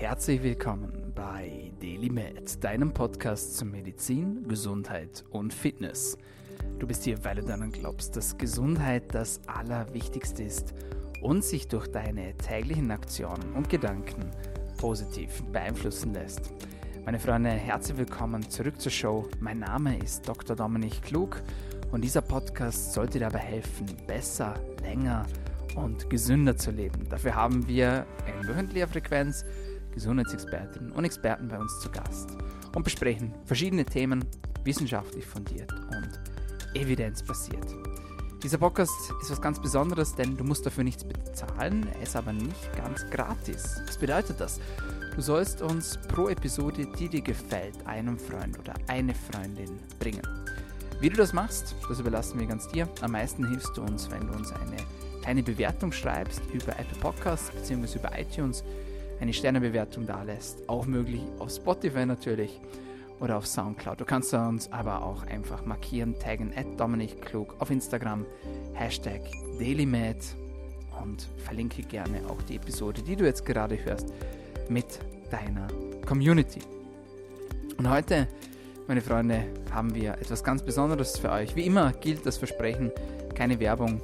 Herzlich willkommen bei DailyMed, deinem Podcast zu Medizin, Gesundheit und Fitness. Du bist hier, weil du daran glaubst, dass Gesundheit das Allerwichtigste ist und sich durch deine täglichen Aktionen und Gedanken positiv beeinflussen lässt. Meine Freunde, herzlich willkommen zurück zur Show. Mein Name ist Dr. Dominik Klug und dieser Podcast sollte dir dabei helfen, besser, länger und gesünder zu leben. Dafür haben wir in wöchentlicher Frequenz Gesundheitsexpertinnen und Experten bei uns zu Gast und besprechen verschiedene Themen wissenschaftlich fundiert und evidenzbasiert. Dieser Podcast ist was ganz Besonderes, denn du musst dafür nichts bezahlen, er ist aber nicht ganz gratis. Was bedeutet das? Du sollst uns pro Episode, die dir gefällt, einem Freund oder eine Freundin bringen. Wie du das machst, das überlassen wir ganz dir. Am meisten hilfst du uns, wenn du uns eine kleine Bewertung schreibst über Apple Podcasts bzw. über iTunes eine Sternebewertung da lässt. Auch möglich auf Spotify natürlich oder auf Soundcloud. Du kannst uns aber auch einfach markieren, taggen at Dominik Klug auf Instagram, Hashtag DailyMed und verlinke gerne auch die Episode, die du jetzt gerade hörst, mit deiner Community. Und heute, meine Freunde, haben wir etwas ganz Besonderes für euch. Wie immer gilt das Versprechen, keine Werbung,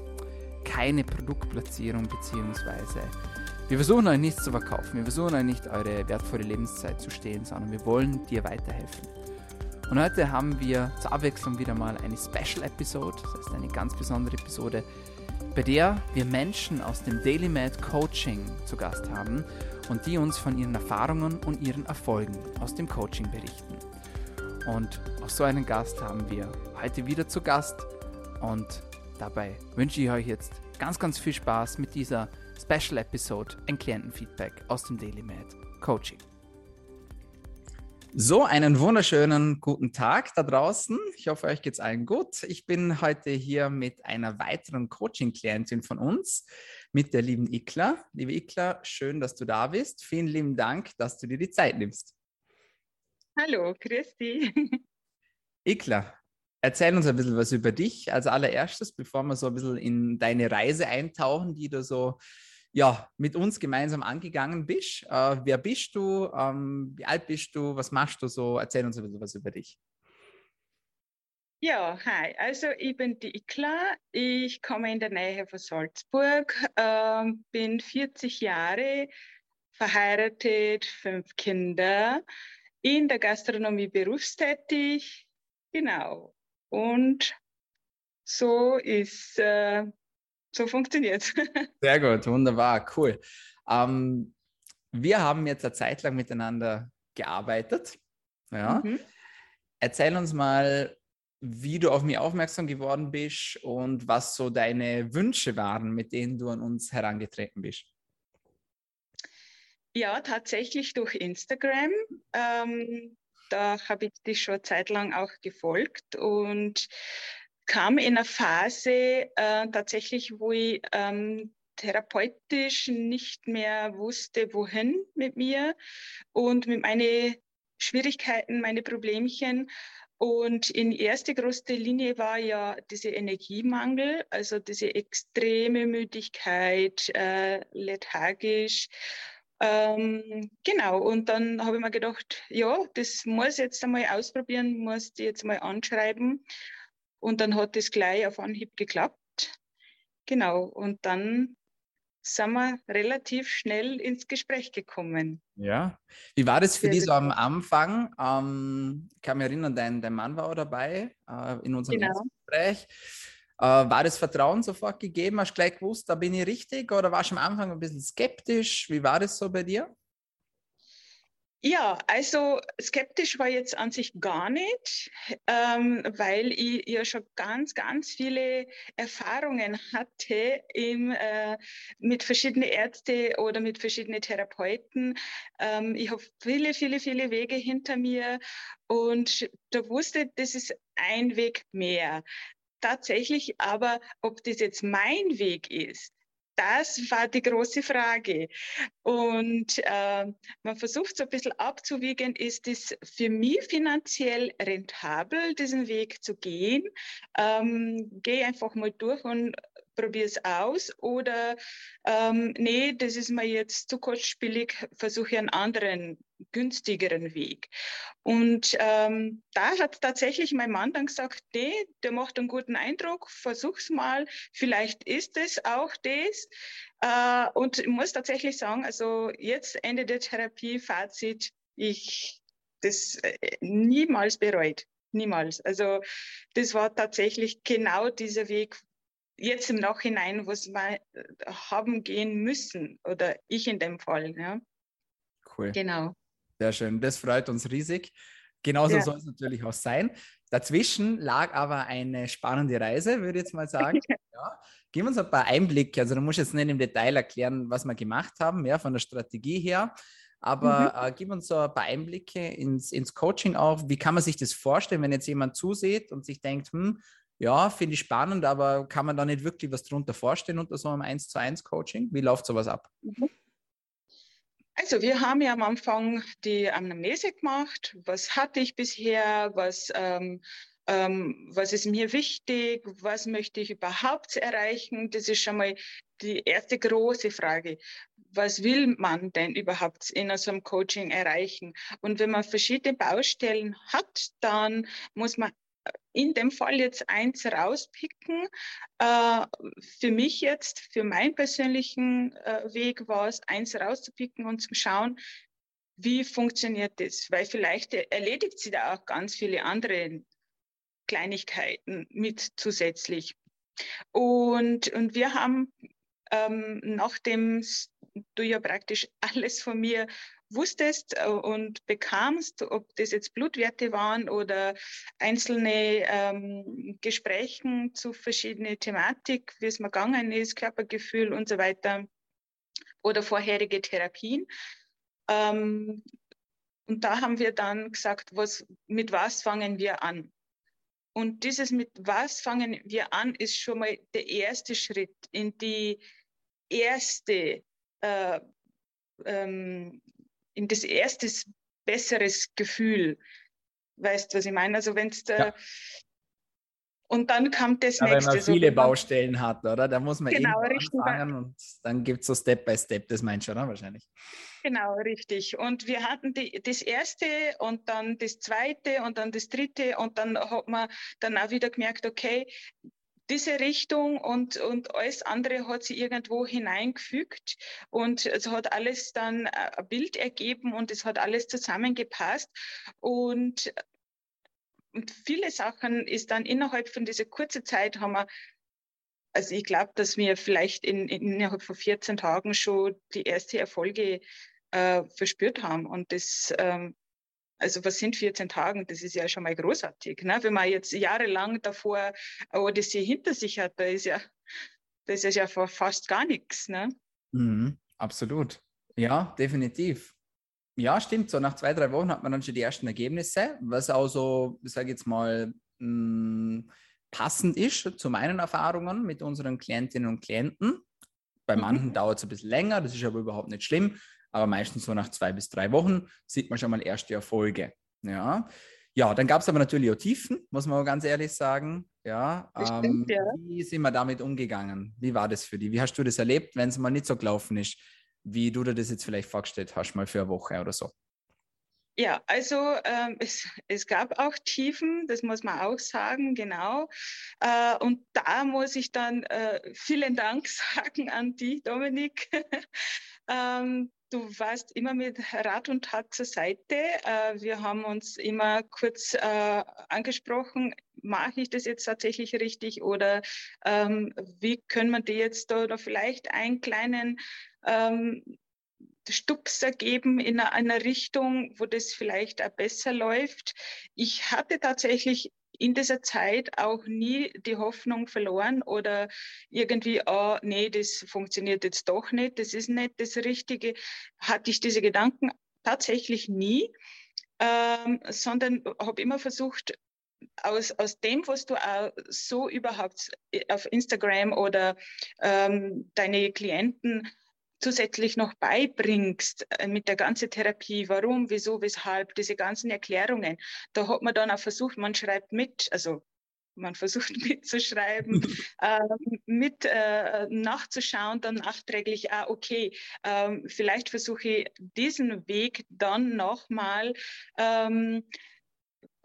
keine Produktplatzierung beziehungsweise wir versuchen euch nichts zu verkaufen, wir versuchen euch nicht eure wertvolle Lebenszeit zu stehlen, sondern wir wollen dir weiterhelfen. Und heute haben wir zur Abwechslung wieder mal eine Special Episode, das heißt eine ganz besondere Episode, bei der wir Menschen aus dem Daily Mad Coaching zu Gast haben und die uns von ihren Erfahrungen und ihren Erfolgen aus dem Coaching berichten. Und auch so einen Gast haben wir heute wieder zu Gast und dabei wünsche ich euch jetzt ganz, ganz viel Spaß mit dieser Special Episode, ein Klientenfeedback aus dem Daily Med Coaching. So, einen wunderschönen guten Tag da draußen. Ich hoffe, euch geht es allen gut. Ich bin heute hier mit einer weiteren Coaching-Klientin von uns, mit der lieben Ikla. Liebe Ikla, schön, dass du da bist. Vielen lieben Dank, dass du dir die Zeit nimmst. Hallo, Christi. Ikla, Erzähl uns ein bisschen was über dich als allererstes, bevor wir so ein bisschen in deine Reise eintauchen, die du so ja, mit uns gemeinsam angegangen bist. Äh, wer bist du? Ähm, wie alt bist du? Was machst du so? Erzähl uns ein bisschen was über dich. Ja, hi. Also ich bin die Ikla. Ich komme in der Nähe von Salzburg, äh, bin 40 Jahre, verheiratet, fünf Kinder, in der Gastronomie berufstätig. Genau. Und so ist, äh, so funktioniert Sehr gut, wunderbar, cool. Ähm, wir haben jetzt eine Zeit lang miteinander gearbeitet. Ja. Mhm. Erzähl uns mal, wie du auf mich aufmerksam geworden bist und was so deine Wünsche waren, mit denen du an uns herangetreten bist. Ja, tatsächlich durch Instagram. Ähm, da habe ich dich schon zeitlang auch gefolgt und kam in einer Phase äh, tatsächlich, wo ich ähm, therapeutisch nicht mehr wusste, wohin mit mir und mit meinen Schwierigkeiten, meine Problemchen. Und in erster große Linie war ja dieser Energiemangel, also diese extreme Müdigkeit, äh, lethargisch ähm, genau, und dann habe ich mir gedacht, ja, das muss ich jetzt einmal ausprobieren, muss die jetzt mal anschreiben. Und dann hat das gleich auf Anhieb geklappt. Genau, und dann sind wir relativ schnell ins Gespräch gekommen. Ja, wie war das für dich so am Anfang? Ähm, ich kann mich erinnern, dein, dein Mann war auch dabei äh, in unserem genau. Gespräch. Äh, war das Vertrauen sofort gegeben? Hast du gleich gewusst, da bin ich richtig? Oder warst du am Anfang ein bisschen skeptisch? Wie war das so bei dir? Ja, also skeptisch war jetzt an sich gar nicht, ähm, weil ich ja schon ganz, ganz viele Erfahrungen hatte im, äh, mit verschiedenen Ärzten oder mit verschiedenen Therapeuten. Ähm, ich habe viele, viele, viele Wege hinter mir und da wusste, das ist ein Weg mehr tatsächlich aber, ob das jetzt mein Weg ist, das war die große Frage. Und äh, man versucht so ein bisschen abzuwiegen, ist es für mich finanziell rentabel, diesen Weg zu gehen? Ähm, Gehe einfach mal durch und probiere es aus oder ähm, nee, das ist mir jetzt zu kostspielig, versuche einen anderen, günstigeren Weg. Und ähm, da hat tatsächlich mein Mann dann gesagt, nee, der macht einen guten Eindruck, versuch's mal, vielleicht ist es auch das. Äh, und ich muss tatsächlich sagen, also jetzt Ende der Therapie, Fazit, ich das äh, niemals bereut. Niemals. Also das war tatsächlich genau dieser Weg, jetzt im Nachhinein, was wir äh, haben gehen müssen oder ich in dem Fall. Ja. Cool. Genau. Sehr schön. Das freut uns riesig. Genauso ja. soll es natürlich auch sein. Dazwischen lag aber eine spannende Reise, würde ich jetzt mal sagen. ja. Gib uns ein paar Einblicke. Also, du musst jetzt nicht im Detail erklären, was wir gemacht haben, ja, von der Strategie her. Aber mhm. äh, gib uns so ein paar Einblicke ins, ins Coaching auch. Wie kann man sich das vorstellen, wenn jetzt jemand zusieht und sich denkt, hm, ja, finde ich spannend, aber kann man da nicht wirklich was darunter vorstellen unter so einem 1 zu 1 Coaching? Wie läuft sowas ab? Mhm. Also wir haben ja am Anfang die Anamnese gemacht. Was hatte ich bisher? Was, ähm, ähm, was ist mir wichtig? Was möchte ich überhaupt erreichen? Das ist schon mal die erste große Frage. Was will man denn überhaupt in so einem Coaching erreichen? Und wenn man verschiedene Baustellen hat, dann muss man in dem Fall jetzt eins rauspicken. Äh, für mich jetzt, für meinen persönlichen äh, Weg war es, eins rauszupicken und zu schauen, wie funktioniert das? Weil vielleicht erledigt sie da auch ganz viele andere Kleinigkeiten mit zusätzlich. Und, und wir haben, ähm, nachdem du ja praktisch alles von mir wusstest äh, und bekamst, ob das jetzt Blutwerte waren oder einzelne ähm, Gesprächen zu verschiedenen Thematik, wie es mir gegangen ist, Körpergefühl und so weiter oder vorherige Therapien. Ähm, und da haben wir dann gesagt, was, mit was fangen wir an? Und dieses mit was fangen wir an, ist schon mal der erste Schritt in die erste äh, ähm, in das erste besseres Gefühl. Weißt du, was ich meine? Also wenn es ja. und dann kam das ja, nächste. Wenn man viele so, Baustellen hat, oder? Da muss man genau, richtig anfangen und dann gibt es so Step by Step, das meinst du, oder? Wahrscheinlich. Genau, richtig. Und wir hatten die, das erste und dann das zweite und dann das dritte und dann hat man dann auch wieder gemerkt, okay, diese Richtung und, und alles andere hat sie irgendwo hineingefügt und es hat alles dann äh, ein Bild ergeben und es hat alles zusammengepasst und, und viele Sachen ist dann innerhalb von dieser kurzen Zeit haben wir also ich glaube, dass wir vielleicht in, in, innerhalb von 14 Tagen schon die erste Erfolge äh, verspürt haben. Und das ähm, also was sind 14 Tage? Das ist ja schon mal großartig. Ne? Wenn man jetzt jahrelang davor Odyssee hinter sich hat, da ist ja, das ist ja fast gar nichts. Ne? Mhm, absolut. Ja, definitiv. Ja, stimmt. So nach zwei, drei Wochen hat man dann schon die ersten Ergebnisse, was auch so, ich sage jetzt mal, mh, mm, passend ist zu meinen Erfahrungen mit unseren Klientinnen und Klienten. Bei mhm. manchen mhm. dauert es ein bisschen länger, das ist aber überhaupt nicht schlimm aber meistens so nach zwei bis drei Wochen sieht man schon mal erste Erfolge. Ja, ja dann gab es aber natürlich auch Tiefen, muss man auch ganz ehrlich sagen. Ja, ähm, ja, wie sind wir damit umgegangen? Wie war das für dich? Wie hast du das erlebt, wenn es mal nicht so gelaufen ist, wie du dir das jetzt vielleicht vorgestellt hast, mal für eine Woche oder so? Ja, also ähm, es, es gab auch Tiefen, das muss man auch sagen, genau. Äh, und da muss ich dann äh, vielen Dank sagen an dich, Dominik. ähm, Du warst immer mit Rat und Tat zur Seite. Äh, wir haben uns immer kurz äh, angesprochen, mache ich das jetzt tatsächlich richtig oder ähm, wie können wir dir jetzt da vielleicht einen kleinen ähm, Stupser geben in einer Richtung, wo das vielleicht auch besser läuft. Ich hatte tatsächlich in dieser Zeit auch nie die Hoffnung verloren oder irgendwie, oh, nee, das funktioniert jetzt doch nicht, das ist nicht das Richtige. Hatte ich diese Gedanken tatsächlich nie, ähm, sondern habe immer versucht, aus, aus dem, was du auch so überhaupt auf Instagram oder ähm, deine Klienten zusätzlich noch beibringst äh, mit der ganzen Therapie, warum, wieso, weshalb, diese ganzen Erklärungen, da hat man dann auch versucht, man schreibt mit, also man versucht mitzuschreiben, äh, mit äh, nachzuschauen, dann nachträglich, ah, okay, äh, vielleicht versuche ich diesen Weg dann nochmal ähm,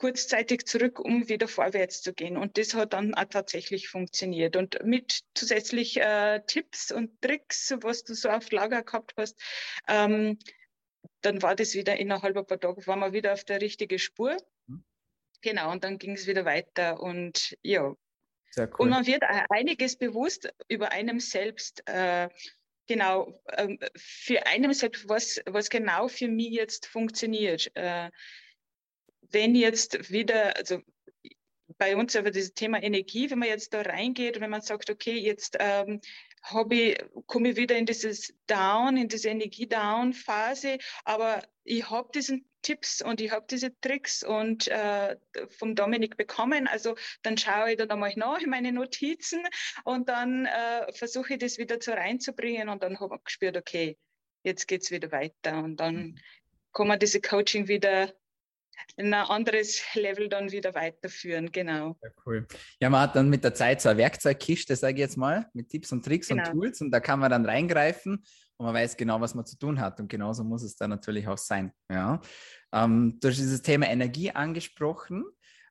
kurzzeitig zurück, um wieder vorwärts zu gehen. Und das hat dann auch tatsächlich funktioniert. Und mit zusätzlich äh, Tipps und Tricks, was du so auf Lager gehabt hast, ähm, dann war das wieder innerhalb ein paar Tage, waren wir wieder auf der richtigen Spur. Mhm. Genau, und dann ging es wieder weiter. Und ja. Sehr cool. Und man wird einiges bewusst über einem selbst. Äh, genau, ähm, für einem selbst, was, was genau für mich jetzt funktioniert. Äh, wenn jetzt wieder, also bei uns aber das Thema Energie, wenn man jetzt da reingeht und wenn man sagt, okay, jetzt ähm, komme ich wieder in dieses Down, in diese Energie-Down-Phase, aber ich habe diesen Tipps und ich habe diese Tricks und äh, vom Dominik bekommen. Also dann schaue ich da nochmal nach in meine Notizen und dann äh, versuche ich das wieder so reinzubringen und dann habe ich gespürt, okay, jetzt geht es wieder weiter und dann mhm. kann man diese Coaching wieder ein anderes Level dann wieder weiterführen, genau. Ja, cool. Ja, man hat dann mit der Zeit so eine Werkzeugkiste, sage ich jetzt mal, mit Tipps und Tricks genau. und Tools und da kann man dann reingreifen und man weiß genau, was man zu tun hat und genauso muss es dann natürlich auch sein. Ja. Ähm, du hast dieses Thema Energie angesprochen.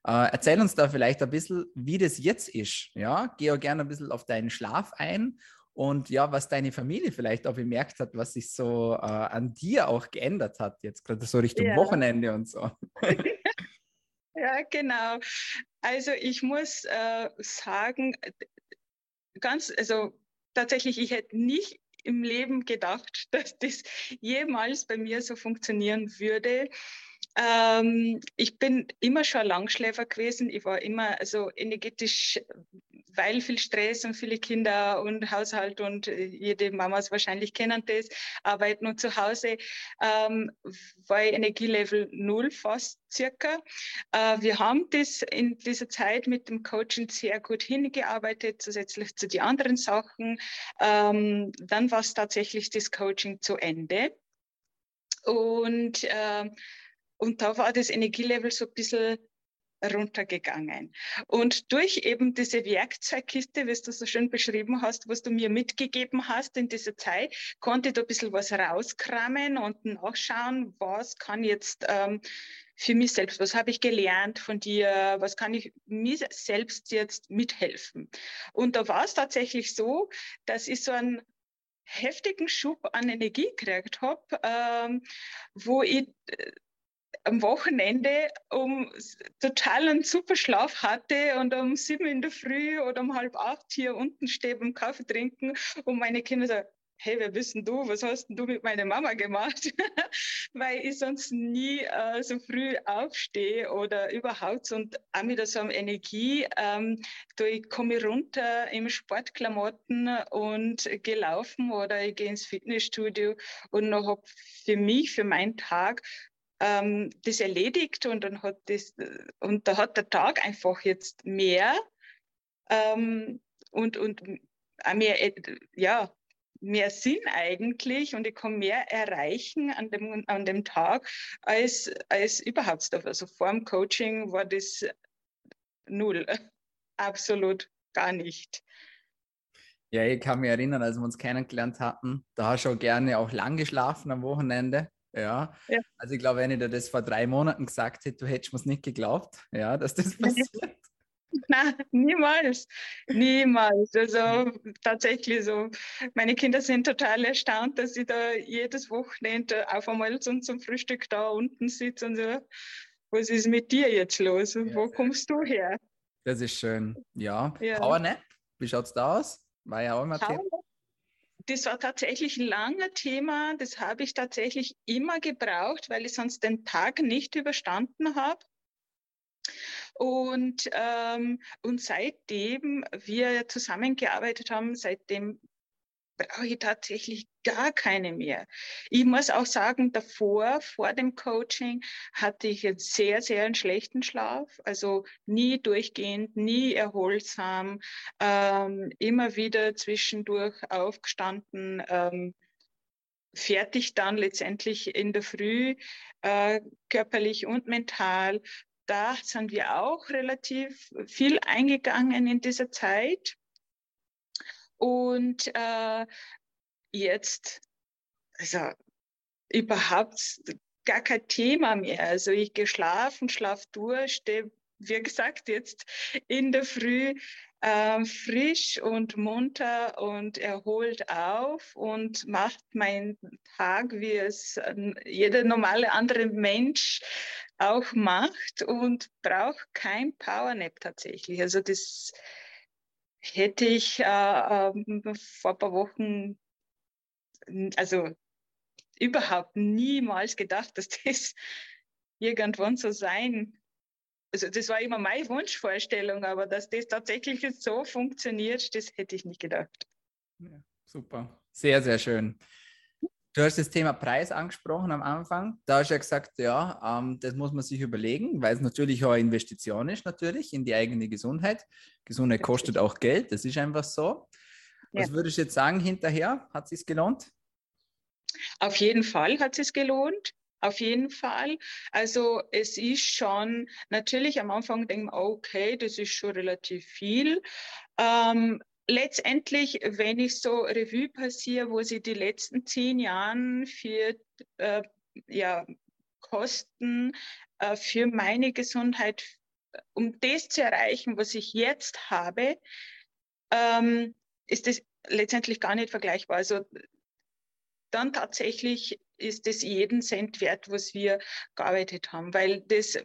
Äh, erzähl uns da vielleicht ein bisschen, wie das jetzt ist. Ja, geh auch gerne ein bisschen auf deinen Schlaf ein und ja, was deine Familie vielleicht auch bemerkt hat, was sich so äh, an dir auch geändert hat, jetzt gerade so Richtung ja. Wochenende und so. ja, genau. Also ich muss äh, sagen, ganz, also tatsächlich, ich hätte nicht im Leben gedacht, dass das jemals bei mir so funktionieren würde. Ähm, ich bin immer schon Langschläfer gewesen. Ich war immer also energetisch, weil viel Stress und viele Kinder und Haushalt und äh, jede Mamas wahrscheinlich kennen das, arbeiten und zu Hause, ähm, war Energielevel null fast circa. Äh, wir haben das in dieser Zeit mit dem Coaching sehr gut hingearbeitet, zusätzlich zu den anderen Sachen. Ähm, dann war es tatsächlich das Coaching zu Ende. Und äh, und da war das Energielevel so ein bisschen runtergegangen. Und durch eben diese Werkzeugkiste, wie du so schön beschrieben hast, was du mir mitgegeben hast in dieser Zeit, konnte ich da ein bisschen was rauskramen und nachschauen, was kann jetzt ähm, für mich selbst, was habe ich gelernt von dir, was kann ich mir selbst jetzt mithelfen. Und da war es tatsächlich so, dass ich so einen heftigen Schub an Energie gekriegt habe, ähm, wo ich äh, am Wochenende um total einen super Schlaf hatte und um sieben in der Früh oder um halb acht hier unten stehe beim Kaffee trinken und meine Kinder sagen, hey, wer bist denn du? Was hast denn du mit meiner Mama gemacht? Weil ich sonst nie äh, so früh aufstehe oder überhaupt und auch mit so einer Energie. Ähm, ich komme runter im Sportklamotten und gelaufen oder ich gehe ins Fitnessstudio und noch habe für mich, für meinen Tag ähm, das erledigt und dann hat das, und da hat der Tag einfach jetzt mehr ähm, und, und mehr, äh, ja, mehr Sinn eigentlich und ich kann mehr erreichen an dem, an dem Tag als, als überhaupt. Also vor dem Coaching war das null. Absolut gar nicht. Ja, ich kann mich erinnern, als wir uns kennengelernt hatten, da hast du auch gerne auch lang geschlafen am Wochenende. Ja. ja. Also ich glaube, wenn ich dir das vor drei Monaten gesagt hätte, du hättest mir es nicht geglaubt, ja, dass das passiert. Nein, niemals. Niemals. Also tatsächlich so. Meine Kinder sind total erstaunt, dass ich da jedes Wochenende auf einmal zum, zum Frühstück da unten sitze und so. Was ist mit dir jetzt los? Ja. Wo kommst du her? Das ist schön. Ja. ja. Powernap, wie schaut es da aus? War ja auch immer Thema das war tatsächlich ein langer Thema. Das habe ich tatsächlich immer gebraucht, weil ich sonst den Tag nicht überstanden habe. Und, ähm, und seitdem wir zusammengearbeitet haben, seitdem brauche ich tatsächlich gar keine mehr. Ich muss auch sagen, davor, vor dem Coaching, hatte ich jetzt sehr, sehr einen schlechten Schlaf. Also nie durchgehend, nie erholsam, ähm, immer wieder zwischendurch aufgestanden, ähm, fertig dann letztendlich in der Früh, äh, körperlich und mental da sind wir auch relativ viel eingegangen in dieser Zeit. Und äh, jetzt, also überhaupt gar kein Thema mehr. Also ich gehe schlafen, schlaf durch, stehe, wie gesagt, jetzt in der Früh äh, frisch und munter und erholt auf und macht meinen Tag, wie es jeder normale andere Mensch auch macht und braucht kein Powernap tatsächlich. Also das hätte ich äh, äh, vor ein paar Wochen, also überhaupt niemals gedacht, dass das irgendwann so sein. Also das war immer meine Wunschvorstellung, aber dass das tatsächlich so funktioniert, das hätte ich nicht gedacht. Ja, super, sehr, sehr schön. Du hast das Thema Preis angesprochen am Anfang. Da hast du ja gesagt, ja, ähm, das muss man sich überlegen, weil es natürlich auch eine Investition ist, natürlich in die eigene Gesundheit. Gesundheit kostet auch Geld, das ist einfach so. Was ja. würdest du jetzt sagen hinterher? Hat es sich gelohnt? Auf jeden Fall hat es gelohnt. Auf jeden Fall. Also es ist schon, natürlich am Anfang denkt man, okay, das ist schon relativ viel. Ähm, letztendlich, wenn ich so Revue passiere, wo sie die letzten zehn Jahre für äh, ja, Kosten äh, für meine Gesundheit, um das zu erreichen, was ich jetzt habe, ähm, ist das letztendlich gar nicht vergleichbar. Also dann tatsächlich ist es jeden Cent wert, was wir gearbeitet haben, weil das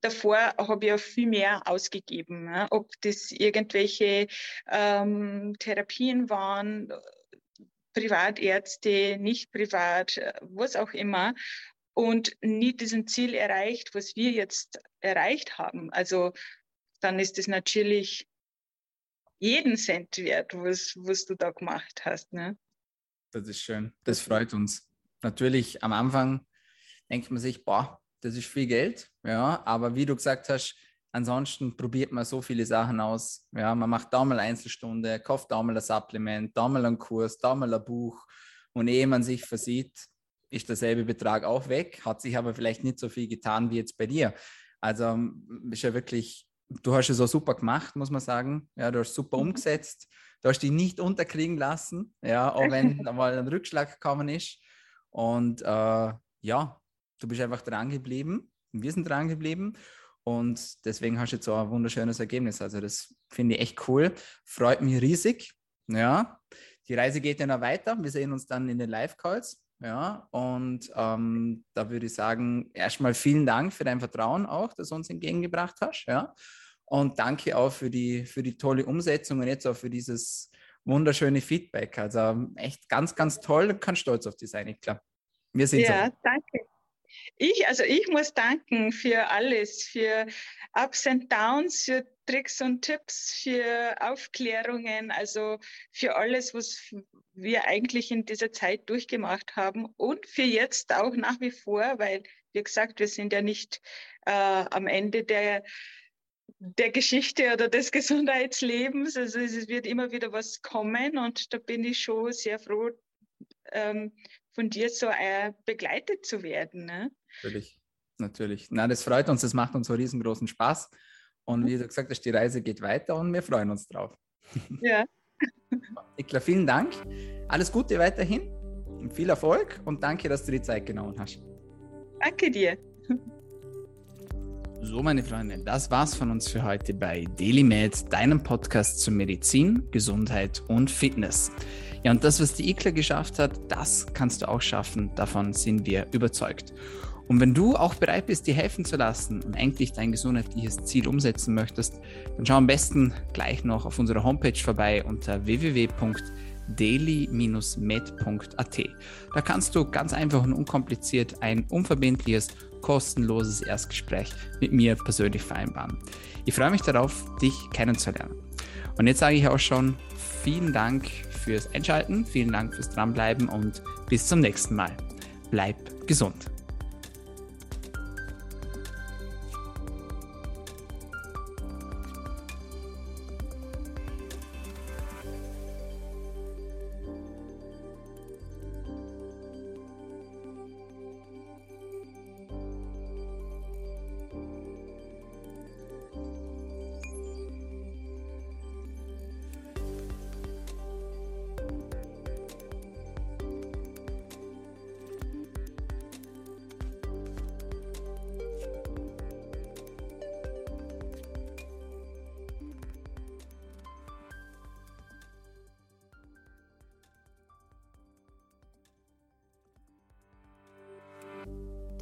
davor habe ich ja viel mehr ausgegeben. Ne? Ob das irgendwelche ähm, Therapien waren, Privatärzte, nicht privat, was auch immer. Und nie diesen Ziel erreicht, was wir jetzt erreicht haben. Also dann ist es natürlich jeden Cent wert, was, was du da gemacht hast. Ne? Das ist schön. Das freut uns. Natürlich am Anfang denkt man sich, boah, das ist viel Geld, ja, aber wie du gesagt hast, ansonsten probiert man so viele Sachen aus. Ja, man macht da mal Einzelstunde, kauft da mal ein Supplement, da mal einen Kurs, da mal ein Buch und ehe man sich versieht, ist derselbe Betrag auch weg, hat sich aber vielleicht nicht so viel getan wie jetzt bei dir. Also ist ja wirklich, du hast es so super gemacht, muss man sagen. Ja, du hast super mhm. umgesetzt. Du hast dich nicht unterkriegen lassen, ja, auch wenn mal ein Rückschlag gekommen ist. Und äh, ja, du bist einfach dran geblieben. Wir sind dran geblieben. Und deswegen hast du jetzt so ein wunderschönes Ergebnis. Also das finde ich echt cool. Freut mich riesig. Ja, die Reise geht ja noch weiter. Wir sehen uns dann in den Live-Calls. Ja, und ähm, da würde ich sagen, erstmal vielen Dank für dein Vertrauen auch, das du uns entgegengebracht hast. Ja, und danke auch für die, für die tolle Umsetzung und jetzt auch für dieses wunderschöne Feedback. Also echt ganz, ganz toll. Ich kann stolz auf dich sein, ich glaube. Wir sind Ja, so. danke. Ich, also ich muss danken für alles, für Ups und Downs, für Tricks und Tipps, für Aufklärungen, also für alles, was wir eigentlich in dieser Zeit durchgemacht haben und für jetzt auch nach wie vor, weil, wie gesagt, wir sind ja nicht äh, am Ende der, der Geschichte oder des Gesundheitslebens. Also es wird immer wieder was kommen und da bin ich schon sehr froh, ähm, von dir so äh, begleitet zu werden. Ne? Natürlich, natürlich. Na, das freut uns, das macht uns so riesengroßen Spaß. Und wie du gesagt hast, die Reise geht weiter und wir freuen uns drauf. Ja. Ikla, vielen Dank. Alles Gute weiterhin und viel Erfolg und danke, dass du die Zeit genommen hast. Danke dir. So, meine Freunde, das war's von uns für heute bei DailyMed, deinem Podcast zu Medizin, Gesundheit und Fitness. Ja, und das, was die IKLA geschafft hat, das kannst du auch schaffen. Davon sind wir überzeugt. Und wenn du auch bereit bist, dir helfen zu lassen und eigentlich dein gesundheitliches Ziel umsetzen möchtest, dann schau am besten gleich noch auf unserer Homepage vorbei unter www.daily-med.at. Da kannst du ganz einfach und unkompliziert ein unverbindliches, kostenloses Erstgespräch mit mir persönlich vereinbaren. Ich freue mich darauf, dich kennenzulernen. Und jetzt sage ich auch schon vielen Dank fürs Einschalten, vielen Dank fürs Dranbleiben und bis zum nächsten Mal. Bleib gesund.